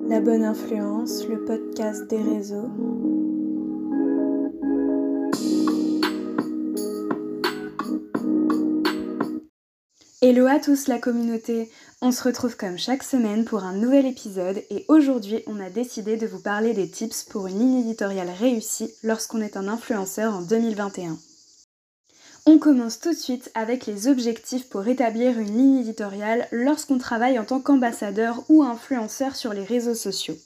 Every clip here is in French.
La bonne influence, le podcast des réseaux. Hello à tous la communauté, on se retrouve comme chaque semaine pour un nouvel épisode et aujourd'hui on a décidé de vous parler des tips pour une ligne éditoriale réussie lorsqu'on est un influenceur en 2021. On commence tout de suite avec les objectifs pour établir une ligne éditoriale lorsqu'on travaille en tant qu'ambassadeur ou influenceur sur les réseaux sociaux.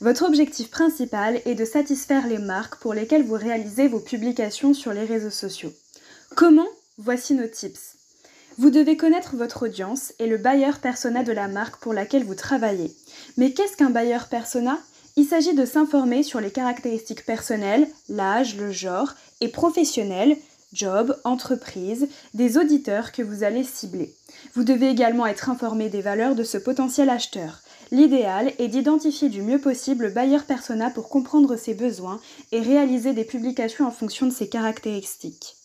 Votre objectif principal est de satisfaire les marques pour lesquelles vous réalisez vos publications sur les réseaux sociaux. Comment? Voici nos tips. Vous devez connaître votre audience et le buyer persona de la marque pour laquelle vous travaillez. Mais qu'est-ce qu'un buyer persona? Il s'agit de s'informer sur les caractéristiques personnelles, l'âge, le genre et professionnelles, job, entreprise, des auditeurs que vous allez cibler. Vous devez également être informé des valeurs de ce potentiel acheteur. L'idéal est d'identifier du mieux possible le buyer persona pour comprendre ses besoins et réaliser des publications en fonction de ses caractéristiques.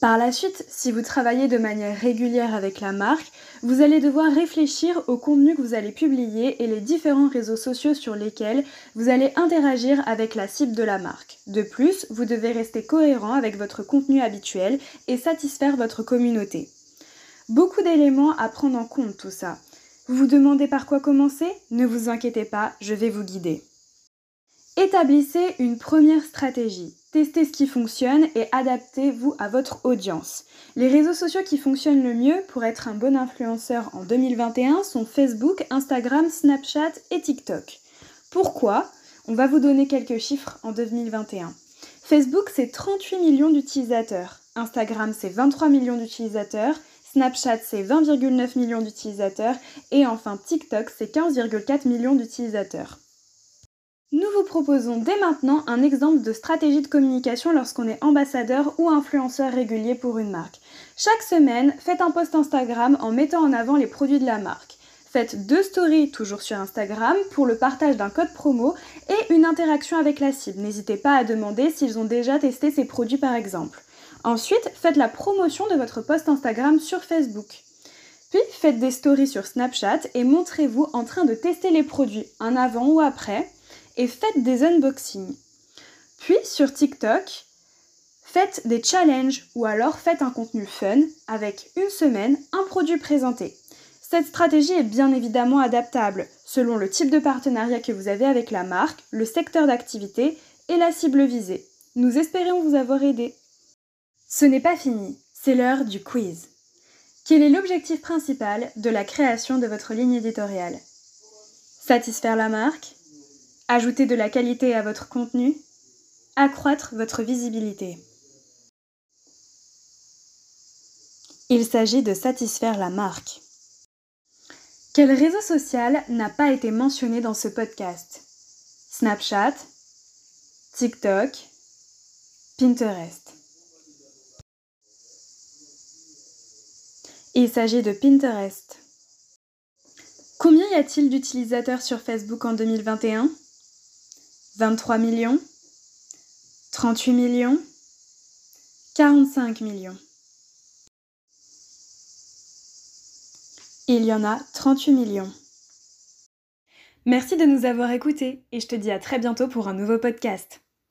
Par la suite, si vous travaillez de manière régulière avec la marque, vous allez devoir réfléchir au contenu que vous allez publier et les différents réseaux sociaux sur lesquels vous allez interagir avec la cible de la marque. De plus, vous devez rester cohérent avec votre contenu habituel et satisfaire votre communauté. Beaucoup d'éléments à prendre en compte tout ça. Vous vous demandez par quoi commencer? Ne vous inquiétez pas, je vais vous guider. Établissez une première stratégie. Testez ce qui fonctionne et adaptez-vous à votre audience. Les réseaux sociaux qui fonctionnent le mieux pour être un bon influenceur en 2021 sont Facebook, Instagram, Snapchat et TikTok. Pourquoi? On va vous donner quelques chiffres en 2021. Facebook, c'est 38 millions d'utilisateurs. Instagram, c'est 23 millions d'utilisateurs. Snapchat, c'est 20,9 millions d'utilisateurs. Et enfin, TikTok, c'est 15,4 millions d'utilisateurs. Nous vous proposons dès maintenant un exemple de stratégie de communication lorsqu'on est ambassadeur ou influenceur régulier pour une marque. Chaque semaine, faites un post Instagram en mettant en avant les produits de la marque. Faites deux stories toujours sur Instagram pour le partage d'un code promo et une interaction avec la cible. N'hésitez pas à demander s'ils ont déjà testé ces produits par exemple. Ensuite, faites la promotion de votre post Instagram sur Facebook. Puis faites des stories sur Snapchat et montrez-vous en train de tester les produits, un avant ou après et faites des unboxings. Puis sur TikTok, faites des challenges ou alors faites un contenu fun avec une semaine un produit présenté. Cette stratégie est bien évidemment adaptable selon le type de partenariat que vous avez avec la marque, le secteur d'activité et la cible visée. Nous espérons vous avoir aidé. Ce n'est pas fini, c'est l'heure du quiz. Quel est l'objectif principal de la création de votre ligne éditoriale? Satisfaire la marque? Ajouter de la qualité à votre contenu. Accroître votre visibilité. Il s'agit de satisfaire la marque. Quel réseau social n'a pas été mentionné dans ce podcast? Snapchat, TikTok, Pinterest. Il s'agit de Pinterest. Combien y a-t-il d'utilisateurs sur Facebook en 2021 23 millions, 38 millions, 45 millions. Il y en a 38 millions. Merci de nous avoir écoutés et je te dis à très bientôt pour un nouveau podcast.